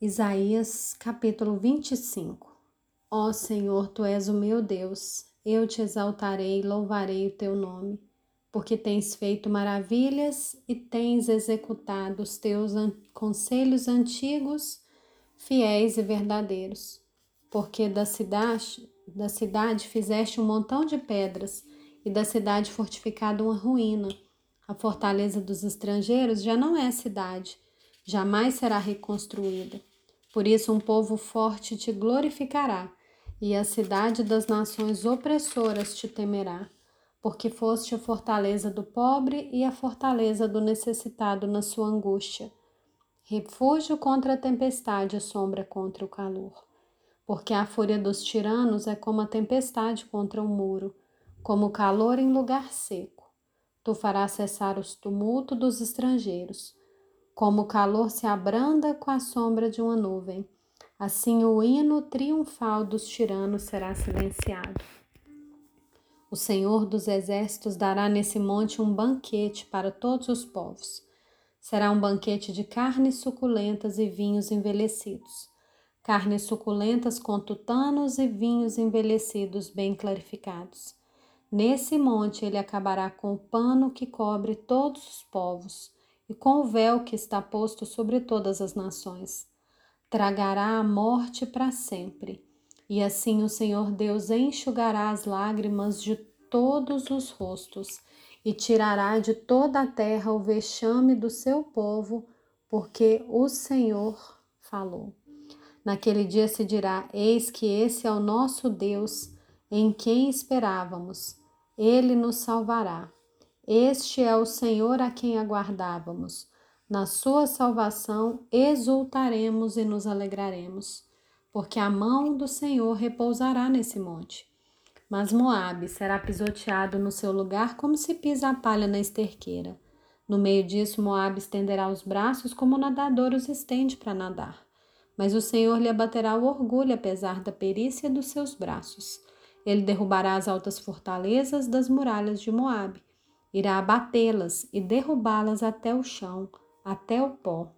Isaías capítulo 25 Ó Senhor, tu és o meu Deus, eu te exaltarei e louvarei o teu nome, porque tens feito maravilhas e tens executado os teus an conselhos antigos, fiéis e verdadeiros. Porque da cidade, da cidade fizeste um montão de pedras e da cidade fortificada uma ruína. A fortaleza dos estrangeiros já não é cidade, jamais será reconstruída. Por isso, um povo forte te glorificará, e a cidade das nações opressoras te temerá, porque foste a fortaleza do pobre e a fortaleza do necessitado na sua angústia. Refúgio contra a tempestade e sombra contra o calor. Porque a fúria dos tiranos é como a tempestade contra o muro, como o calor em lugar seco. Tu farás cessar os tumultos dos estrangeiros como o calor se abranda com a sombra de uma nuvem, assim o hino triunfal dos tiranos será silenciado. O Senhor dos Exércitos dará nesse monte um banquete para todos os povos. Será um banquete de carnes suculentas e vinhos envelhecidos. Carnes suculentas com tutanos e vinhos envelhecidos bem clarificados. Nesse monte ele acabará com o pano que cobre todos os povos e com o véu que está posto sobre todas as nações. Tragará a morte para sempre, e assim o Senhor Deus enxugará as lágrimas de todos os rostos e tirará de toda a terra o vexame do seu povo, porque o Senhor falou. Naquele dia se dirá: Eis que esse é o nosso Deus, em quem esperávamos. Ele nos salvará. Este é o Senhor a quem aguardávamos. Na sua salvação exultaremos e nos alegraremos, porque a mão do Senhor repousará nesse monte. Mas Moabe será pisoteado no seu lugar como se pisa a palha na esterqueira. No meio disso, Moabe estenderá os braços como o nadador os estende para nadar. Mas o Senhor lhe abaterá o orgulho, apesar da perícia dos seus braços. Ele derrubará as altas fortalezas das muralhas de Moabe irá abatê-las e derrubá-las até o chão, até o pó.